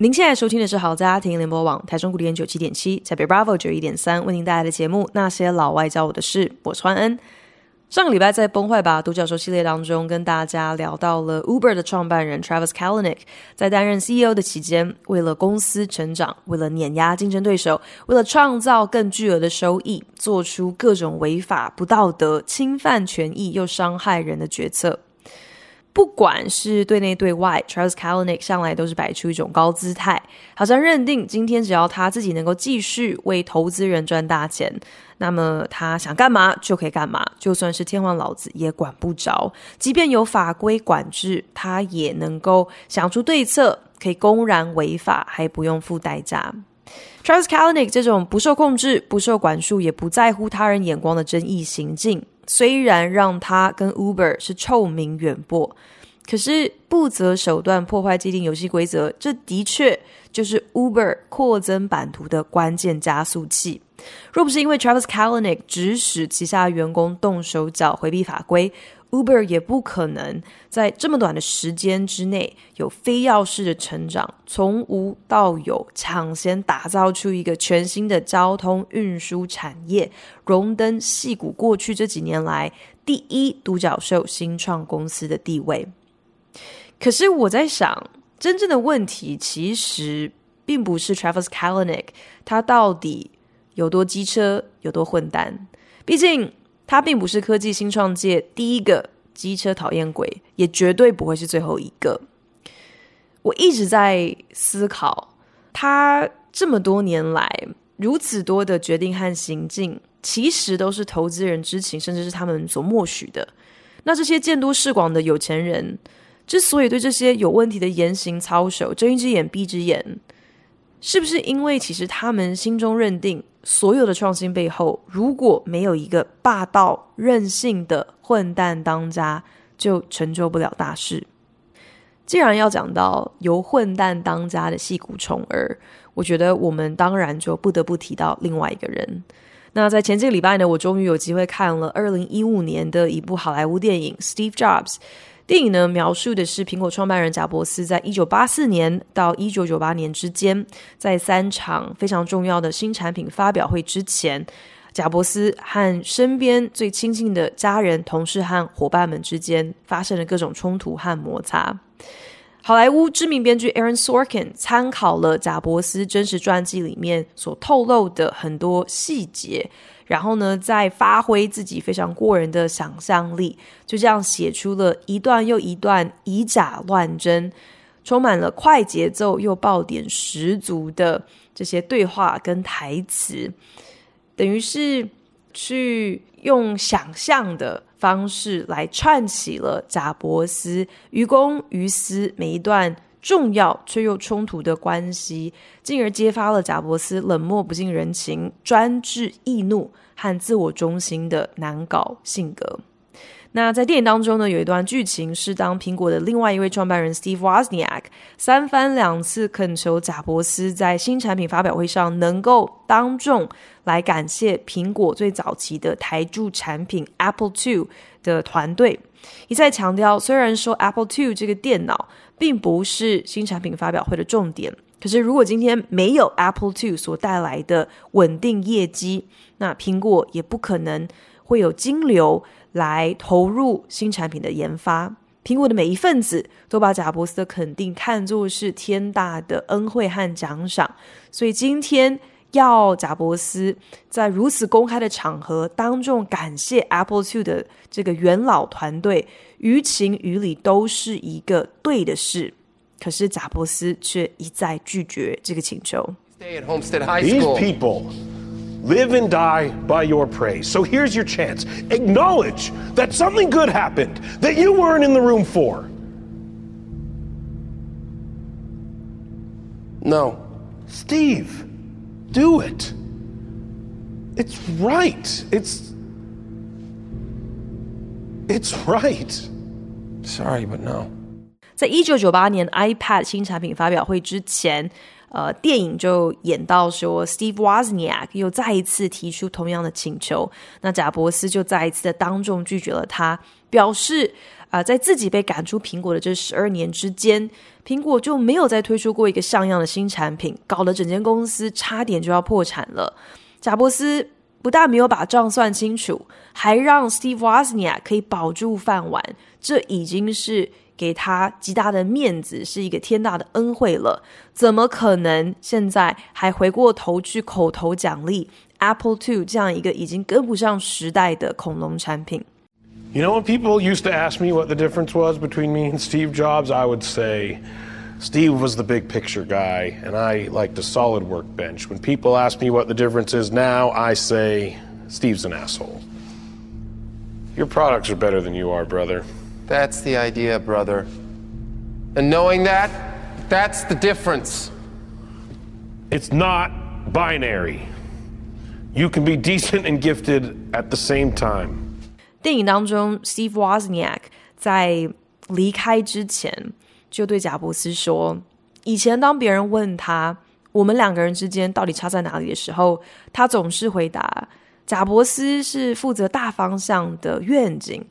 您现在收听的是好家庭联播网台中古典九七点七，台北 Bravo 九一点三为您带来的节目《那些老外教我的事》，我是欢恩。上个礼拜在《崩坏吧独角兽》系列当中，跟大家聊到了 Uber 的创办人 Travis Kalanick 在担任 CEO 的期间，为了公司成长，为了碾压竞争对手，为了创造更巨额的收益，做出各种违法、不道德、侵犯权益又伤害人的决策。不管是对内对外，Charles Kalanick 向来都是摆出一种高姿态，好像认定今天只要他自己能够继续为投资人赚大钱，那么他想干嘛就可以干嘛，就算是天皇老子也管不着。即便有法规管制，他也能够想出对策，可以公然违法还不用付代价。Charles Kalanick 这种不受控制、不受管束，也不在乎他人眼光的争议行径。虽然让他跟 Uber 是臭名远播，可是不择手段破坏既定游戏规则，这的确就是 Uber 扩增版图的关键加速器。若不是因为 Travis Kalanick 指使旗下员工动手脚回避法规，Uber 也不可能在这么短的时间之内有非要式的成长，从无到有，抢先打造出一个全新的交通运输产业，荣登矽谷过去这几年来第一独角兽新创公司的地位。可是我在想，真正的问题其实并不是 Travis Kalanick 他到底有多机车，有多混蛋，毕竟。他并不是科技新创界第一个机车讨厌鬼，也绝对不会是最后一个。我一直在思考，他这么多年来如此多的决定和行径，其实都是投资人知情，甚至是他们所默许的。那这些见多识广的有钱人，之所以对这些有问题的言行操守睁一只眼闭一只眼，是不是因为其实他们心中认定，所有的创新背后，如果没有一个霸道任性的混蛋当家，就成就不了大事。既然要讲到由混蛋当家的戏骨宠儿，我觉得我们当然就不得不提到另外一个人。那在前几个礼拜呢，我终于有机会看了二零一五年的一部好莱坞电影《Steve Jobs》。电影呢，描述的是苹果创办人贾伯斯在一九八四年到一九九八年之间，在三场非常重要的新产品发表会之前，贾伯斯和身边最亲近的家人、同事和伙伴们之间发生了各种冲突和摩擦。好莱坞知名编剧 Aaron Sorkin 参考了贾伯斯真实传记里面所透露的很多细节。然后呢，再发挥自己非常过人的想象力，就这样写出了一段又一段以假乱真、充满了快节奏又爆点十足的这些对话跟台词，等于是去用想象的方式来串起了贾伯斯于公于私每一段重要却又冲突的关系，进而揭发了贾伯斯冷漠不近人情、专制易怒和自我中心的难搞性格。那在电影当中呢，有一段剧情是当苹果的另外一位创办人 Steve Wozniak 三番两次恳求贾伯斯在新产品发表会上能够当众来感谢苹果最早期的台柱产品 Apple II 的团队，一再强调，虽然说 Apple II 这个电脑。并不是新产品发表会的重点。可是，如果今天没有 Apple II 所带来的稳定业绩，那苹果也不可能会有金流来投入新产品的研发。苹果的每一份子都把贾伯斯的肯定看作是天大的恩惠和奖赏，所以今天要贾伯斯在如此公开的场合当众感谢 Apple Two 的这个元老团队。于情于理都是一个对的事，可是贾伯斯却一再拒绝这个请求。These people live and die by your praise. So here's your chance. Acknowledge that something good happened that you weren't in the room for. No. Steve, do it. It's right. It's. It's right. Sorry, but no. 在一九九八年 iPad 新产品发表会之前，呃，电影就演到说，Steve Wozniak 又再一次提出同样的请求，那贾伯斯就再一次的当众拒绝了他，表示啊、在自己被赶出苹果的这十二年之间，苹果就没有再推出过一个像样的新产品，搞得整间公司差点就要破产了。贾伯斯不但没有把账算清楚，还让 Steve Wozniak 可以保住饭碗，这已经是。给他极大的面子，是一个天大的恩惠了。怎么可能现在还回过头去口头奖励 Apple II 这样一个已经跟不上时代的恐龙产品？You know, when people used to ask me what the difference was between me and Steve Jobs, I would say Steve was the big picture guy, and I liked a solid workbench. When people ask me what the difference is now, I say Steve's an asshole. Your products are better than you are, brother. That's the idea, brother. And knowing that, that's the difference. It's not binary. You can be decent and gifted at the same time. 电影当中，Steve Wozniak 在离开之前就对贾伯斯说：“以前当别人问他我们两个人之间到底差在哪里的时候，他总是回答：贾伯斯是负责大方向的愿景。”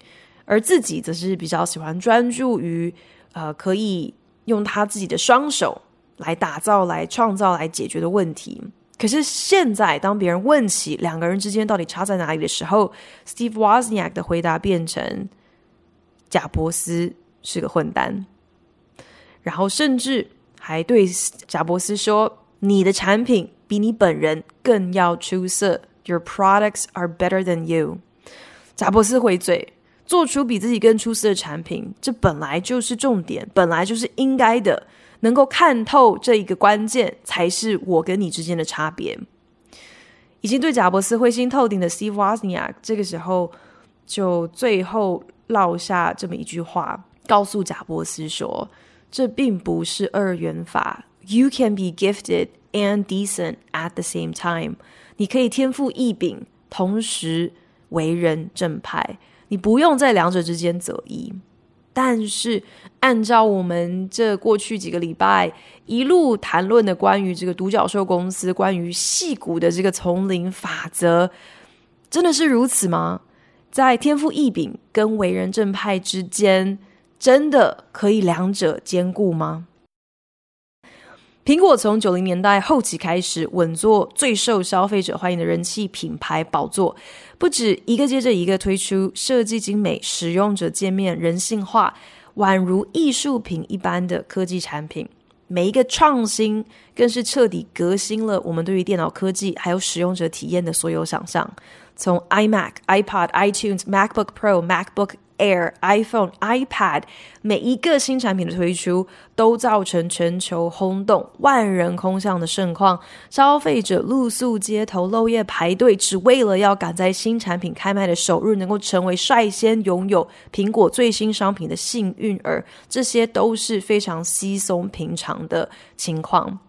而自己则是比较喜欢专注于，呃，可以用他自己的双手来打造、来创造、来解决的问题。可是现在，当别人问起两个人之间到底差在哪里的时候，Steve Wozniak 的回答变成：贾伯斯是个混蛋。然后甚至还对贾伯斯说：“你的产品比你本人更要出色。Your products are better than you。”贾伯斯回嘴。做出比自己更出色的产品，这本来就是重点，本来就是应该的。能够看透这一个关键，才是我跟你之间的差别。已经对贾伯斯灰心透顶的 Steve Wozniak，这个时候就最后落下这么一句话，告诉贾伯斯说：“这并不是二元法，You can be gifted and decent at the same time。你可以天赋异禀，同时为人正派。”你不用在两者之间择一，但是按照我们这过去几个礼拜一路谈论的关于这个独角兽公司、关于戏骨的这个丛林法则，真的是如此吗？在天赋异禀跟为人正派之间，真的可以两者兼顾吗？苹果从九零年代后期开始稳坐最受消费者欢迎的人气品牌宝座，不止一个接着一个推出设计精美、使用者界面人性化、宛如艺术品一般的科技产品，每一个创新更是彻底革新了我们对于电脑科技还有使用者体验的所有想象。从 iMac、iPod、iTunes、MacBook Pro、MacBook Air、iPhone、iPad，每一个新产品的推出都造成全球轰动、万人空巷的盛况，消费者露宿街头、漏夜排队，只为了要赶在新产品开卖的首日能够成为率先拥有苹果最新商品的幸运儿，这些都是非常稀松平常的情况。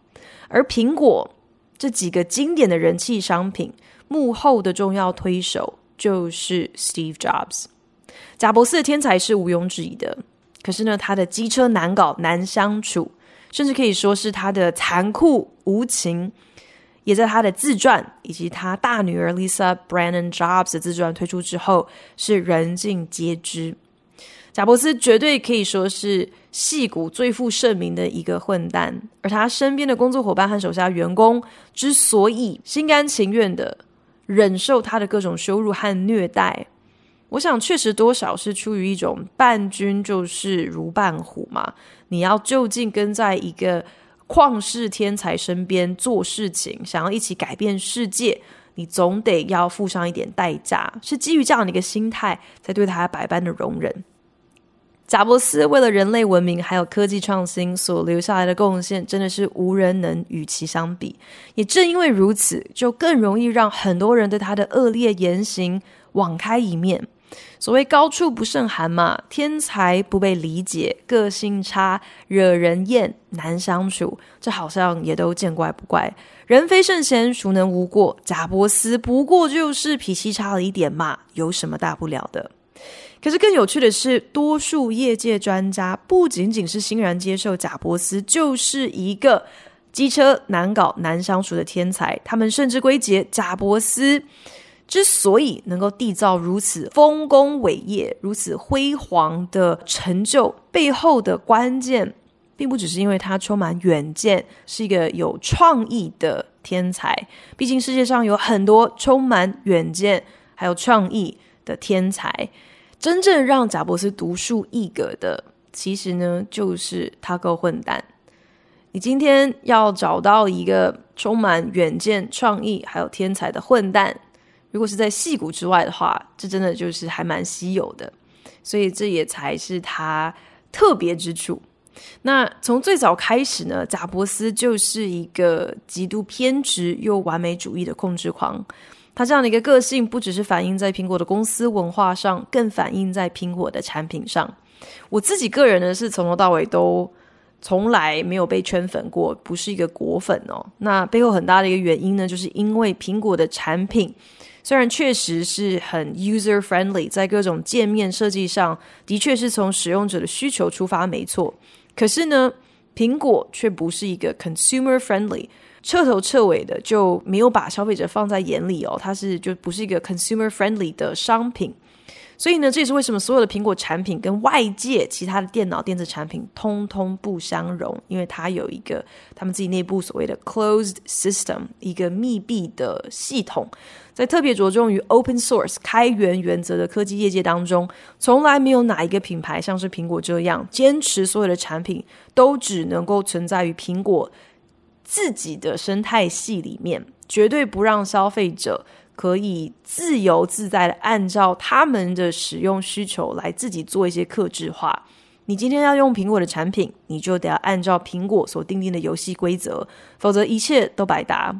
而苹果这几个经典的人气商品幕后的重要推手就是 Steve Jobs。贾伯斯的天才是毋庸置疑的，可是呢，他的机车难搞难相处，甚至可以说是他的残酷无情，也在他的自传以及他大女儿 Lisa Brannon Jobs 的自传推出之后，是人尽皆知。贾伯斯绝对可以说是戏骨最负盛名的一个混蛋，而他身边的工作伙伴和手下员工之所以心甘情愿的忍受他的各种羞辱和虐待。我想，确实多少是出于一种伴君就是如伴虎嘛。你要就近跟在一个旷世天才身边做事情，想要一起改变世界，你总得要付上一点代价。是基于这样的一个心态，才对他百般的容忍。贾伯斯为了人类文明还有科技创新所留下来的贡献，真的是无人能与其相比。也正因为如此，就更容易让很多人对他的恶劣言行网开一面。所谓高处不胜寒嘛，天才不被理解，个性差，惹人厌，难相处，这好像也都见怪不怪。人非圣贤，孰能无过？贾伯斯不过就是脾气差了一点嘛，有什么大不了的？可是更有趣的是，多数业界专家不仅仅是欣然接受贾伯斯就是一个机车难搞、难相处的天才，他们甚至归结贾伯斯之所以能够缔造如此丰功伟业、如此辉煌的成就背后的关键。并不只是因为他充满远见，是一个有创意的天才。毕竟世界上有很多充满远见还有创意的天才，真正让贾伯斯独树一格的，其实呢，就是他够混蛋。你今天要找到一个充满远见、创意还有天才的混蛋，如果是在戏骨之外的话，这真的就是还蛮稀有的。所以这也才是它特别之处。那从最早开始呢，贾伯斯就是一个极度偏执又完美主义的控制狂。他这样的一个个性，不只是反映在苹果的公司文化上，更反映在苹果的产品上。我自己个人呢，是从头到尾都从来没有被圈粉过，不是一个果粉哦。那背后很大的一个原因呢，就是因为苹果的产品虽然确实是很 user friendly，在各种界面设计上的确是从使用者的需求出发，没错。可是呢，苹果却不是一个 consumer friendly，彻头彻尾的就没有把消费者放在眼里哦，它是就不是一个 consumer friendly 的商品。所以呢，这也是为什么所有的苹果产品跟外界其他的电脑电子产品通通不相容，因为它有一个他们自己内部所谓的 closed system，一个密闭的系统。在特别着重于 open source 开源原则的科技业界当中，从来没有哪一个品牌像是苹果这样坚持所有的产品都只能够存在于苹果自己的生态系里面，绝对不让消费者。可以自由自在的按照他们的使用需求来自己做一些克制化。你今天要用苹果的产品，你就得要按照苹果所定定的游戏规则，否则一切都白搭。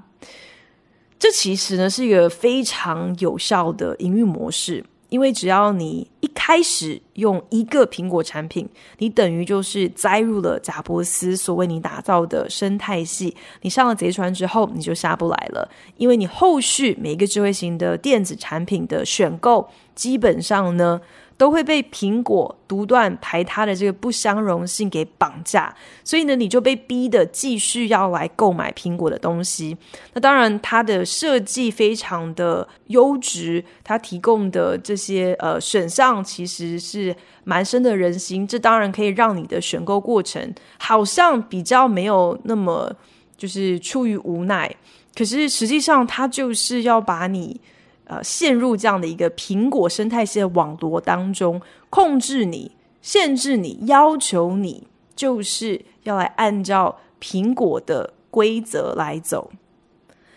这其实呢是一个非常有效的营运模式。因为只要你开始用一个苹果产品，你等于就是栽入了贾伯斯所为你打造的生态系。你上了贼船之后，你就下不来了。因为你后续每一个智慧型的电子产品的选购，基本上呢，都会被苹果独断排他的这个不相容性给绑架，所以呢，你就被逼得继续要来购买苹果的东西。那当然，它的设计非常的优质，它提供的这些呃选项其实是蛮深得人心。这当然可以让你的选购过程好像比较没有那么就是出于无奈，可是实际上它就是要把你。呃，陷入这样的一个苹果生态系的网络当中，控制你、限制你、要求你，就是要来按照苹果的规则来走。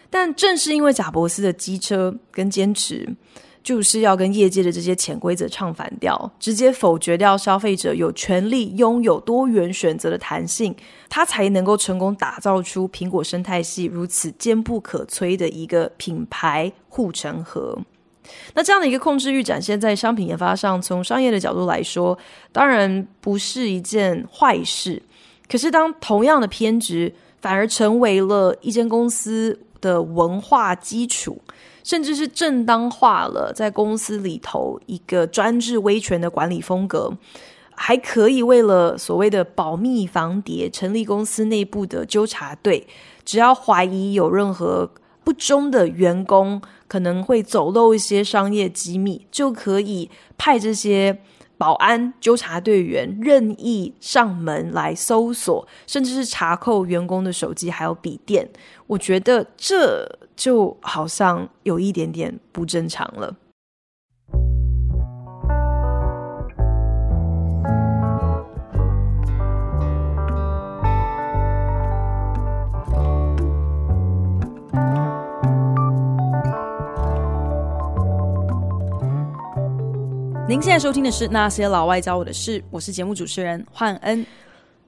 但正是因为贾伯斯的机车跟坚持。就是要跟业界的这些潜规则唱反调，直接否决掉消费者有权利拥有多元选择的弹性，它才能够成功打造出苹果生态系如此坚不可摧的一个品牌护城河。那这样的一个控制欲展现在商品研发上，从商业的角度来说，当然不是一件坏事。可是当同样的偏执反而成为了一间公司的文化基础。甚至是正当化了在公司里头一个专制威权的管理风格，还可以为了所谓的保密防谍，成立公司内部的纠察队。只要怀疑有任何不忠的员工可能会走漏一些商业机密，就可以派这些保安纠察队员任意上门来搜索，甚至是查扣员工的手机还有笔电。我觉得这。就好像有一点点不正常了。您现在收听的是《那些老外教我的事》，我是节目主持人焕恩。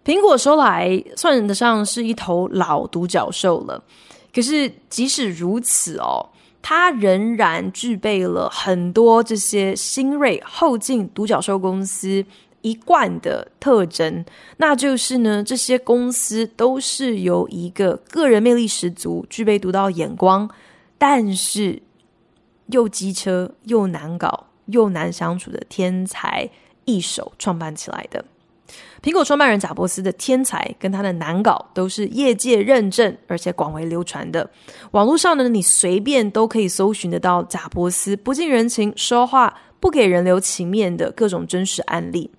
苹果说来算得上是一头老独角兽了。可是，即使如此哦，它仍然具备了很多这些新锐后进独角兽公司一贯的特征，那就是呢，这些公司都是由一个个人魅力十足、具备独到眼光，但是又机车又难搞又难相处的天才一手创办起来的。苹果创办人贾伯斯的天才跟他的难搞都是业界认证而且广为流传的。网络上呢，你随便都可以搜寻得到贾伯斯不近人情、说话不给人留情面的各种真实案例。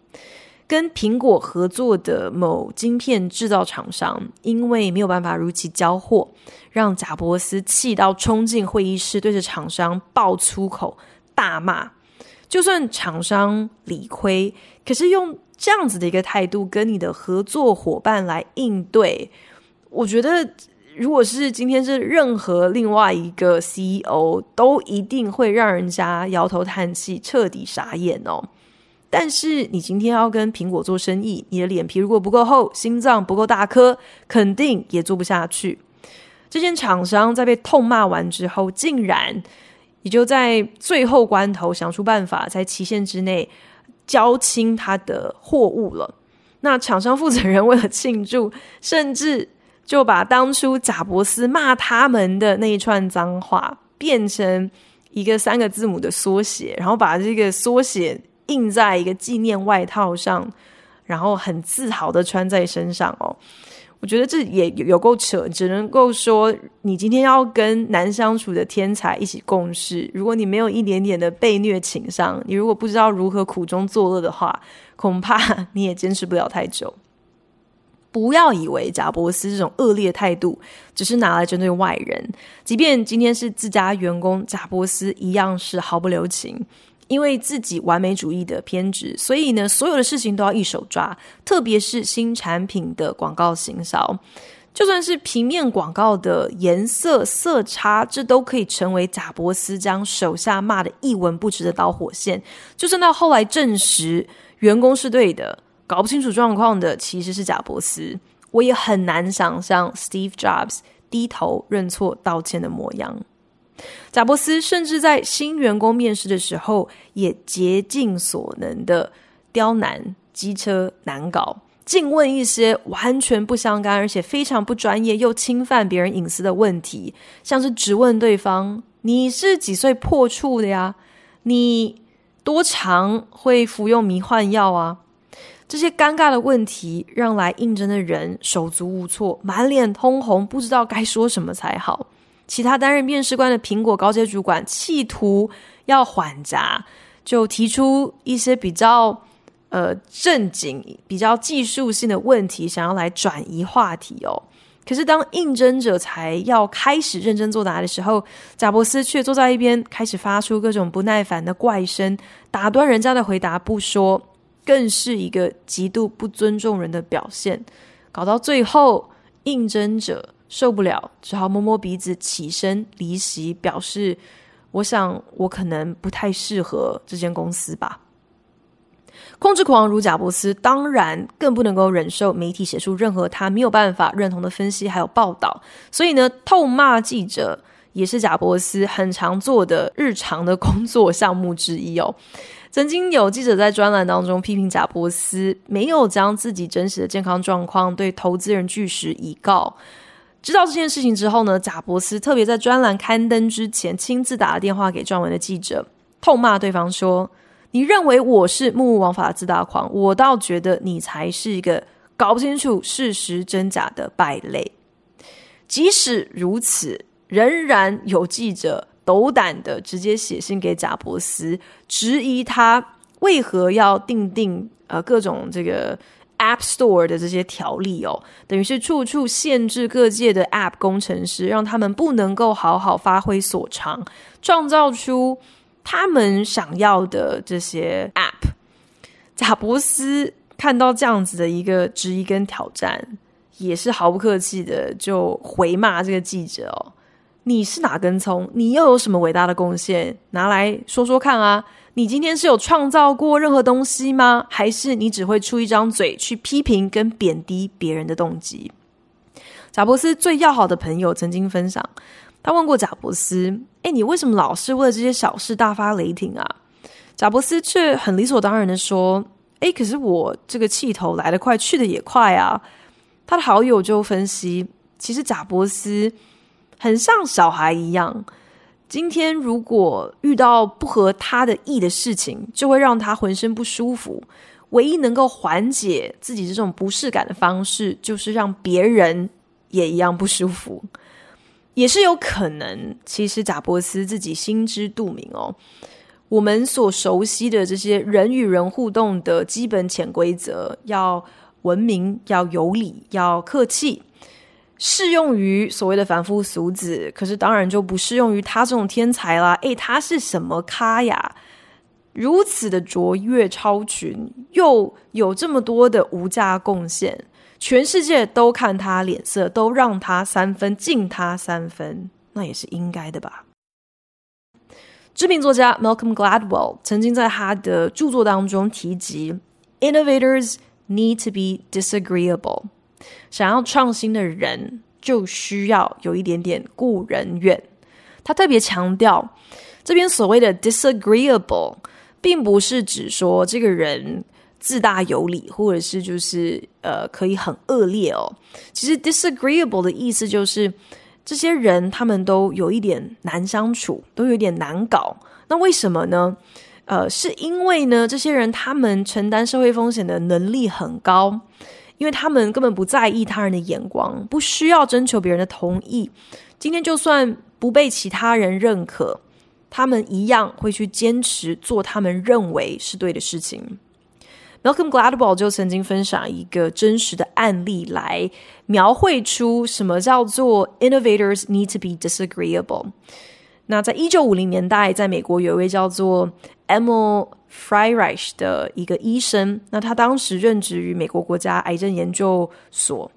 跟苹果合作的某晶片制造厂商，因为没有办法如期交货，让贾伯斯气到冲进会议室，对着厂商爆粗口、大骂。就算厂商理亏，可是用这样子的一个态度跟你的合作伙伴来应对，我觉得如果是今天是任何另外一个 CEO，都一定会让人家摇头叹气、彻底傻眼哦。但是你今天要跟苹果做生意，你的脸皮如果不够厚，心脏不够大颗，肯定也做不下去。这间厂商在被痛骂完之后，竟然也就在最后关头想出办法，在期限之内交清他的货物了。那厂商负责人为了庆祝，甚至就把当初贾伯斯骂他们的那一串脏话，变成一个三个字母的缩写，然后把这个缩写。印在一个纪念外套上，然后很自豪的穿在身上哦。我觉得这也有够扯，只能够说你今天要跟难相处的天才一起共事，如果你没有一点点的被虐情商，你如果不知道如何苦中作乐的话，恐怕你也坚持不了太久。不要以为贾伯斯这种恶劣态度只是拿来针对外人，即便今天是自家员工，贾伯斯一样是毫不留情。因为自己完美主义的偏执，所以呢，所有的事情都要一手抓，特别是新产品的广告行销，就算是平面广告的颜色色差，这都可以成为贾伯斯将手下骂的一文不值的导火线。就算到后来证实员工是对的，搞不清楚状况的其实是贾伯斯，我也很难想象 Steve Jobs 低头认错道歉的模样。贾伯斯甚至在新员工面试的时候，也竭尽所能的刁难、机车难搞，尽问一些完全不相干，而且非常不专业又侵犯别人隐私的问题，像是质问对方：“你是几岁破处的呀？你多常会服用迷幻药啊？”这些尴尬的问题让来应征的人手足无措，满脸通红，不知道该说什么才好。其他担任面试官的苹果高阶主管企图要缓颊，就提出一些比较呃正经、比较技术性的问题，想要来转移话题哦。可是当应征者才要开始认真作答的时候，贾伯斯却坐在一边，开始发出各种不耐烦的怪声，打断人家的回答不说，更是一个极度不尊重人的表现。搞到最后，应征者。受不了，只好摸摸鼻子起身离席，表示：“我想我可能不太适合这间公司吧。”控制狂如贾伯斯，当然更不能够忍受媒体写出任何他没有办法认同的分析还有报道，所以呢，痛骂记者也是贾伯斯很常做的日常的工作项目之一哦。曾经有记者在专栏当中批评贾伯斯没有将自己真实的健康状况对投资人据实以告。知道这件事情之后呢，贾伯斯特别在专栏刊登之前，亲自打了电话给撰文的记者，痛骂对方说：“你认为我是目无王法的自大狂，我倒觉得你才是一个搞不清楚事实真假的败类。”即使如此，仍然有记者斗胆的直接写信给贾伯斯，质疑他为何要定定呃各种这个。App Store 的这些条例哦，等于是处处限制各界的 App 工程师，让他们不能够好好发挥所长，创造出他们想要的这些 App。贾伯斯看到这样子的一个质疑跟挑战，也是毫不客气的就回骂这个记者哦：“你是哪根葱？你又有什么伟大的贡献？拿来说说看啊！”你今天是有创造过任何东西吗？还是你只会出一张嘴去批评跟贬低别人的动机？贾伯斯最要好的朋友曾经分享，他问过贾伯斯：“哎，你为什么老是为了这些小事大发雷霆啊？”贾伯斯却很理所当然的说：“哎，可是我这个气头来得快，去得也快啊。”他的好友就分析，其实贾伯斯很像小孩一样，今天如果遇到不合他的意的事情，就会让他浑身不舒服。唯一能够缓解自己这种不适感的方式，就是让别人也一样不舒服。也是有可能，其实贾伯斯自己心知肚明哦。我们所熟悉的这些人与人互动的基本潜规则，要文明，要有礼，要客气，适用于所谓的凡夫俗子，可是当然就不适用于他这种天才啦。诶，他是什么咖呀？如此的卓越超群，又有这么多的无价贡献，全世界都看他脸色，都让他三分，敬他三分，那也是应该的吧。知名作家 Malcolm Gladwell 曾经在他的著作当中提及，Innovators need to be disagreeable。想要创新的人就需要有一点点顾人怨。他特别强调，这边所谓的 disagreeable，并不是指说这个人自大有理，或者是就是呃可以很恶劣哦。其实 disagreeable 的意思就是这些人他们都有一点难相处，都有点难搞。那为什么呢？呃，是因为呢，这些人他们承担社会风险的能力很高，因为他们根本不在意他人的眼光，不需要征求别人的同意。今天就算不被其他人认可，他们一样会去坚持做他们认为是对的事情。Malcolm Gladwell 就曾经分享一个真实的案例来描绘出什么叫做 Innovators need to be disagreeable。那在一九五零年代，在美国有一位叫做 Emil Freireich 的一个医生，那他当时任职于美国国家癌症研究所，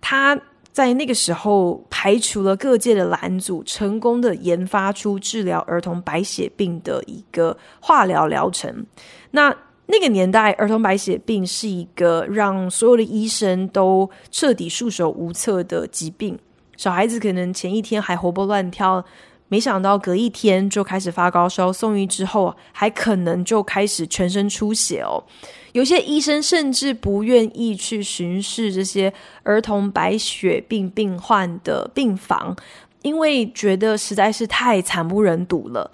他在那个时候排除了各界的拦阻，成功的研发出治疗儿童白血病的一个化疗疗程。那那个年代，儿童白血病是一个让所有的医生都彻底束手无策的疾病，小孩子可能前一天还活蹦乱跳。没想到隔一天就开始发高烧，送医之后还可能就开始全身出血哦。有些医生甚至不愿意去巡视这些儿童白血病病患的病房，因为觉得实在是太惨不忍睹了。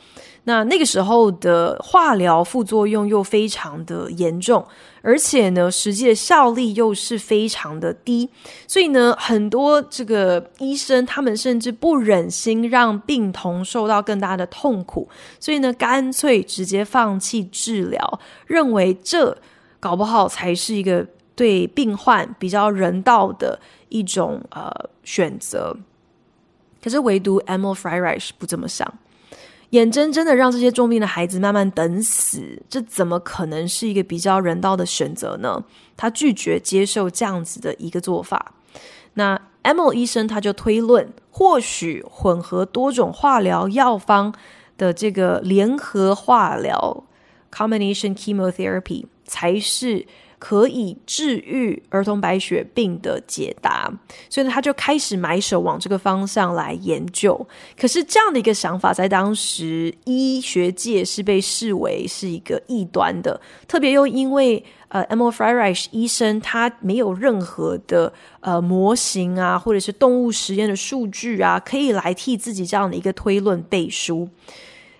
那那个时候的化疗副作用又非常的严重，而且呢，实际的效力又是非常的低，所以呢，很多这个医生他们甚至不忍心让病童受到更大的痛苦，所以呢，干脆直接放弃治疗，认为这搞不好才是一个对病患比较人道的一种呃选择。可是唯独 Emil Freireich 不这么想。眼睁睁的让这些重病的孩子慢慢等死，这怎么可能是一个比较人道的选择呢？他拒绝接受这样子的一个做法。那 Emil 医生他就推论，或许混合多种化疗药方的这个联合化疗 （combination chemotherapy） 才是。可以治愈儿童白血病的解答，所以呢，他就开始埋手往这个方向来研究。可是这样的一个想法，在当时医学界是被视为是一个异端的，特别又因为呃，Emil Freireich 医生他没有任何的呃模型啊，或者是动物实验的数据啊，可以来替自己这样的一个推论背书。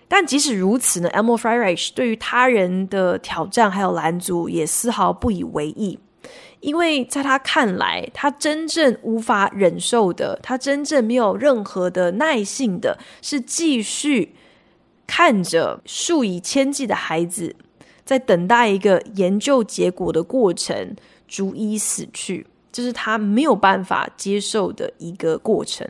但即使如此呢，Emil f r e r i c h 对于他人的挑战还有拦阻也丝毫不以为意，因为在他看来，他真正无法忍受的，他真正没有任何的耐性的，是继续看着数以千计的孩子在等待一个研究结果的过程逐一死去，这是他没有办法接受的一个过程。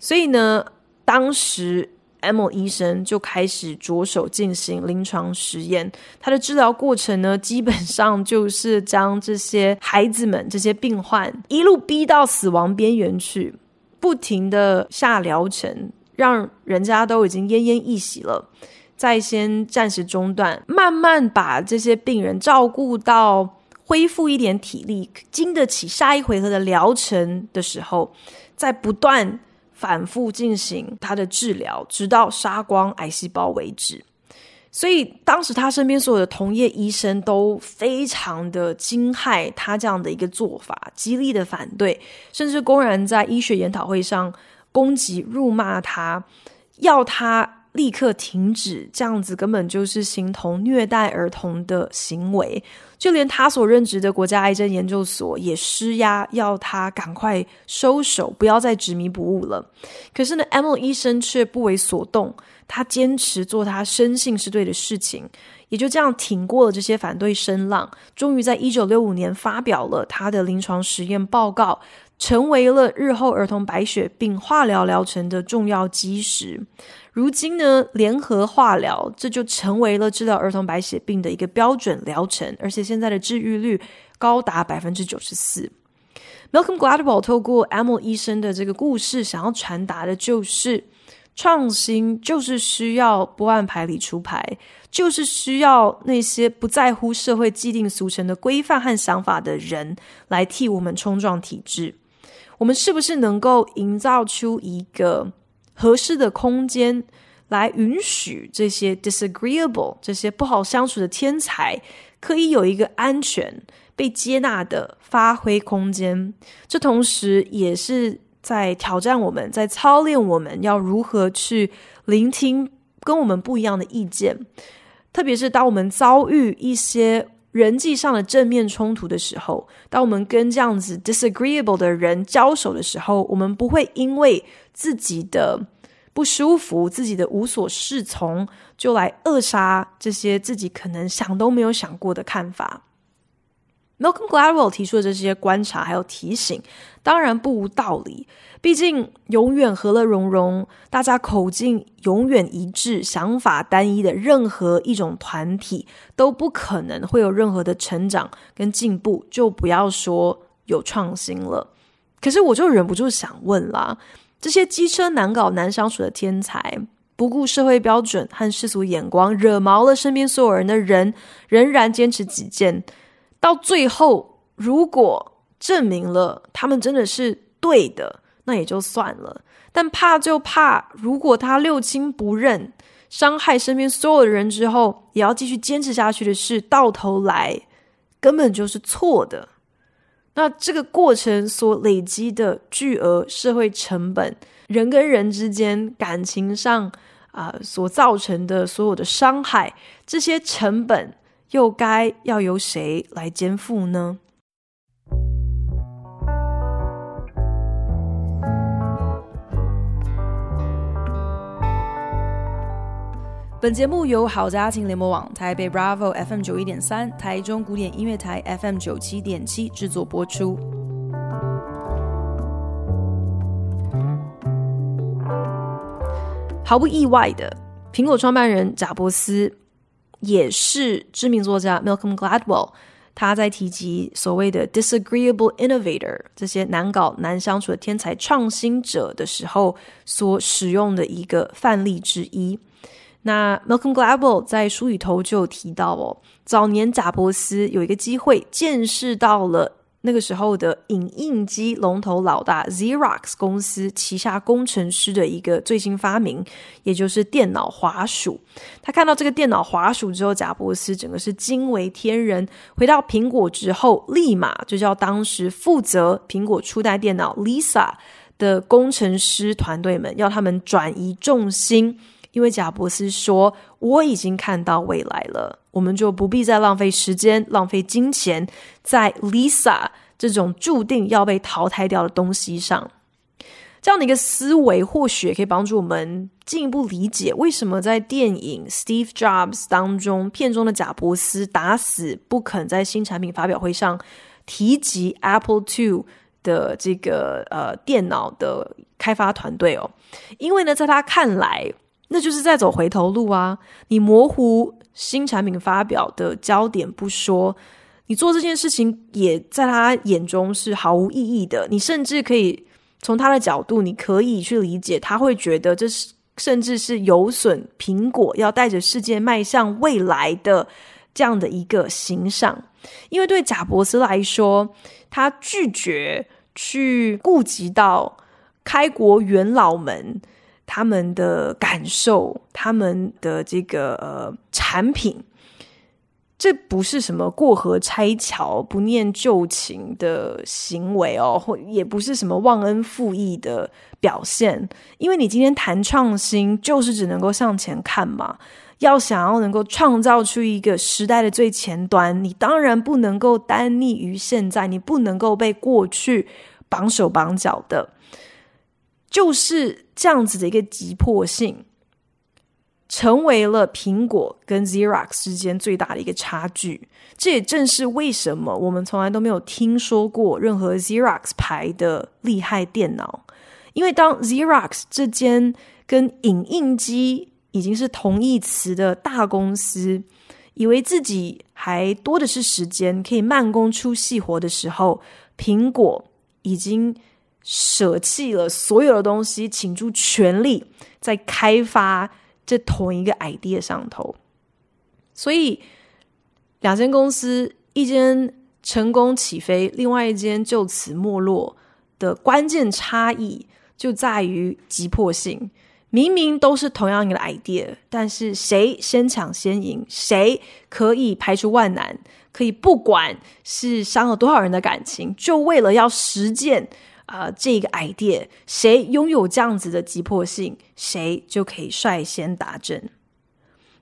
所以呢，当时。M 医生就开始着手进行临床实验。他的治疗过程呢，基本上就是将这些孩子们、这些病患一路逼到死亡边缘去，不停的下疗程，让人家都已经奄奄一息了，再先暂时中断，慢慢把这些病人照顾到恢复一点体力，经得起下一回合的疗程的时候，再不断。反复进行他的治疗，直到杀光癌细胞为止。所以当时他身边所有的同业医生都非常的惊骇他这样的一个做法，极力的反对，甚至公然在医学研讨会上攻击、辱骂他，要他。立刻停止这样子，根本就是形同虐待儿童的行为。就连他所任职的国家癌症研究所也施压，要他赶快收手，不要再执迷不悟了。可是呢，Emil 医生却不为所动，他坚持做他深信是对的事情，也就这样挺过了这些反对声浪，终于在一九六五年发表了他的临床实验报告，成为了日后儿童白血病化疗疗程的重要基石。如今呢，联合化疗这就成为了治疗儿童白血病的一个标准疗程，而且现在的治愈率高达百分之九十四。Malcolm Gladwell 透过 M 医生的这个故事，想要传达的就是，创新就是需要不按牌理出牌，就是需要那些不在乎社会既定俗成的规范和想法的人来替我们冲撞体制。我们是不是能够营造出一个合适的空间，来允许这些 disagreeable 这些不好相处的天才，可以有一个安全被接纳的发挥空间。这同时也是在挑战我们，在操练我们要如何去聆听跟我们不一样的意见。特别是当我们遭遇一些人际上的正面冲突的时候，当我们跟这样子 disagreeable 的人交手的时候，我们不会因为自己的不舒服，自己的无所适从，就来扼杀这些自己可能想都没有想过的看法。Malcolm Gladwell 提出的这些观察还有提醒，当然不无道理。毕竟，永远和乐融融、大家口径永远一致、想法单一的任何一种团体，都不可能会有任何的成长跟进步，就不要说有创新了。可是，我就忍不住想问啦。这些机车难搞、难相处的天才，不顾社会标准和世俗眼光，惹毛了身边所有人的人，仍然坚持己见。到最后，如果证明了他们真的是对的，那也就算了。但怕就怕，如果他六亲不认，伤害身边所有的人之后，也要继续坚持下去的事，到头来根本就是错的。那这个过程所累积的巨额社会成本，人跟人之间感情上啊、所造成的所有的伤害，这些成本又该要由谁来肩负呢？本节目由好家庭联盟网、台北 Bravo FM 九一点三、台中古典音乐台 FM 九七点七制作播出。毫不意外的，苹果创办人贾伯斯也是知名作家 Malcolm Gladwell，他在提及所谓的 disagreeable innovator 这些难搞难相处的天才创新者的时候，所使用的一个范例之一。那 Malcolm Gladwell 在书里头就有提到哦，早年贾伯斯有一个机会见识到了那个时候的影印机龙头老大 Xerox 公司旗下工程师的一个最新发明，也就是电脑滑鼠。他看到这个电脑滑鼠之后，贾伯斯整个是惊为天人。回到苹果之后，立马就叫当时负责苹果初代电脑 Lisa 的工程师团队们，要他们转移重心。因为贾伯斯说：“我已经看到未来了，我们就不必再浪费时间、浪费金钱在 Lisa 这种注定要被淘汰掉的东西上。”这样的一个思维，或许也可以帮助我们进一步理解为什么在电影《Steve Jobs》当中，片中的贾伯斯打死不肯在新产品发表会上提及 Apple II 的这个呃电脑的开发团队哦，因为呢，在他看来。那就是在走回头路啊！你模糊新产品发表的焦点不说，你做这件事情也在他眼中是毫无意义的。你甚至可以从他的角度，你可以去理解，他会觉得这是甚至是有损苹果要带着世界迈向未来的这样的一个形象。因为对贾伯斯来说，他拒绝去顾及到。开国元老们他们的感受，他们的这个呃产品。这不是什么过河拆桥、不念旧情的行为哦，或也不是什么忘恩负义的表现。因为你今天谈创新，就是只能够向前看嘛。要想要能够创造出一个时代的最前端，你当然不能够单立于现在，你不能够被过去绑手绑脚的，就是这样子的一个急迫性。成为了苹果跟 Xerox 之间最大的一个差距。这也正是为什么我们从来都没有听说过任何 Xerox 牌的厉害电脑。因为当 Xerox 这间跟影印机已经是同义词的大公司，以为自己还多的是时间可以慢工出细活的时候，苹果已经舍弃了所有的东西，倾注全力在开发。这同一个 idea 上头，所以两间公司，一间成功起飞，另外一间就此没落的关键差异就在于急迫性。明明都是同样一个 idea，但是谁先抢先赢，谁可以排除万难，可以不管是伤了多少人的感情，就为了要实践。啊、呃，这个 idea，谁拥有这样子的急迫性，谁就可以率先达阵。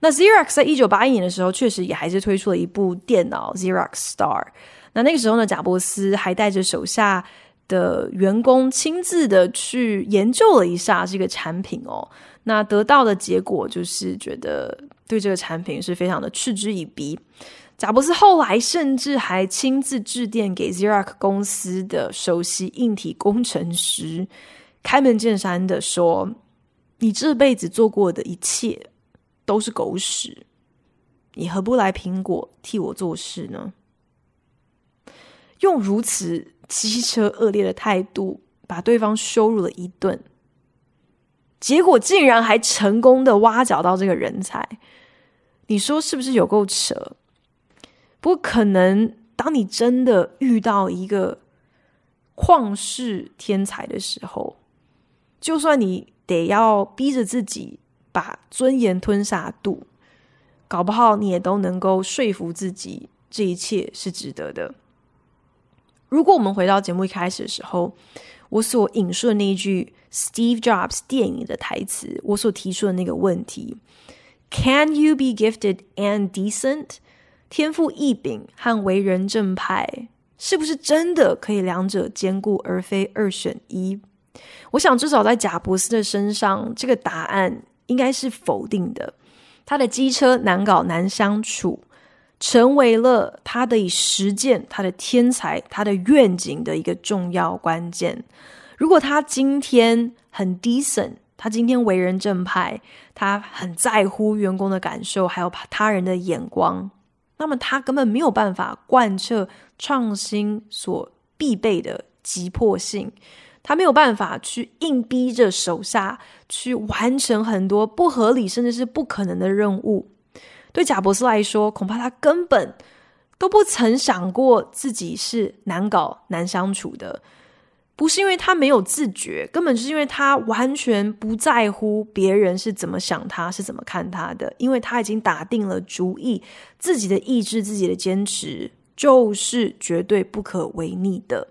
那 Xerox 在一九八一年的时候，确实也还是推出了一部电脑 Xerox Star。那那个时候呢，贾伯斯还带着手下的员工亲自的去研究了一下这个产品哦。那得到的结果就是觉得对这个产品是非常的嗤之以鼻。贾伯斯后来甚至还亲自致电给 Xerox 公司的首席硬体工程师，开门见山的说：“你这辈子做过的一切都是狗屎，你何不来苹果替我做事呢？”用如此机车恶劣的态度把对方羞辱了一顿，结果竟然还成功的挖角到这个人才，你说是不是有够扯？不，可能当你真的遇到一个旷世天才的时候，就算你得要逼着自己把尊严吞下肚，搞不好你也都能够说服自己，这一切是值得的。如果我们回到节目一开始的时候，我所引述的那一句 Steve Jobs 电影的台词，我所提出的那个问题：Can you be gifted and decent？天赋异禀和为人正派，是不是真的可以两者兼顾，而非二选一？我想，至少在贾伯斯的身上，这个答案应该是否定的。他的机车难搞难相处，成为了他的以实践他的天才、他的愿景的一个重要关键。如果他今天很 decent，他今天为人正派，他很在乎员工的感受，还有他人的眼光。那么他根本没有办法贯彻创新所必备的急迫性，他没有办法去硬逼着手下去完成很多不合理甚至是不可能的任务。对贾伯斯来说，恐怕他根本都不曾想过自己是难搞难相处的。不是因为他没有自觉，根本就是因为他完全不在乎别人是怎么想他，是怎么看他的，因为他已经打定了主意，自己的意志、自己的坚持就是绝对不可违逆的。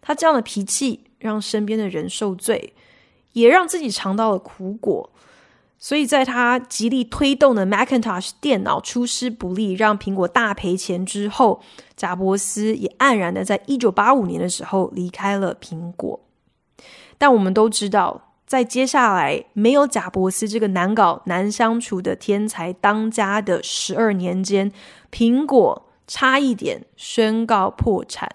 他这样的脾气让身边的人受罪，也让自己尝到了苦果。所以，在他极力推动的 Macintosh 电脑出师不利，让苹果大赔钱之后，贾伯斯也黯然的在一九八五年的时候离开了苹果。但我们都知道，在接下来没有贾伯斯这个难搞难相处的天才当家的十二年间，苹果差一点宣告破产。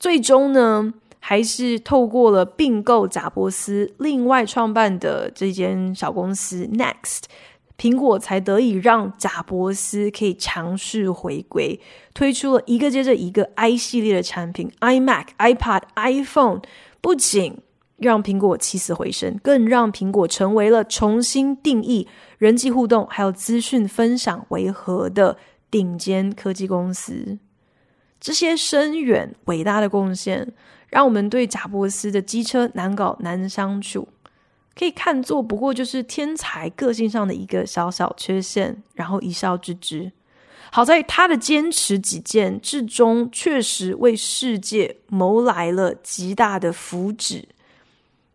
最终呢，还是透过了并购贾伯斯另外创办的这间小公司 Next，苹果才得以让贾伯斯可以强势回归，推出了一个接着一个 i 系列的产品，iMac、iPad、iPhone，不仅让苹果起死回生，更让苹果成为了重新定义人际互动还有资讯分享为何的顶尖科技公司。这些深远伟大的贡献，让我们对贾伯斯的机车难搞难相处，可以看作不过就是天才个性上的一个小小缺陷，然后一笑置之。好在他的坚持己见，至终确实为世界谋来了极大的福祉。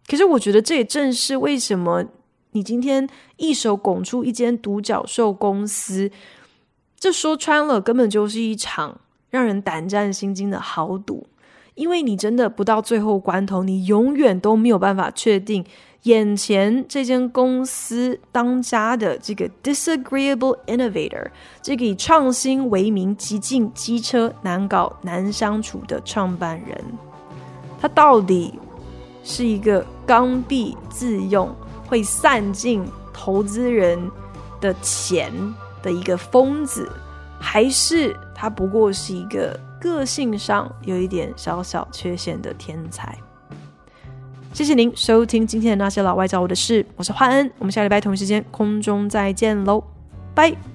可是，我觉得这也正是为什么你今天一手拱出一间独角兽公司，这说穿了根本就是一场让人胆战心惊的豪赌。因为你真的不到最后关头，你永远都没有办法确定。眼前这间公司当家的这个 disagreeable innovator，这个以创新为名、极尽机车难搞难相处的创办人，他到底是一个刚愎自用、会散尽投资人的钱的一个疯子，还是他不过是一个个性上有一点小小缺陷的天才？谢谢您收听今天的那些老外教我的事，我是华恩，我们下礼拜同一时间空中再见喽，拜。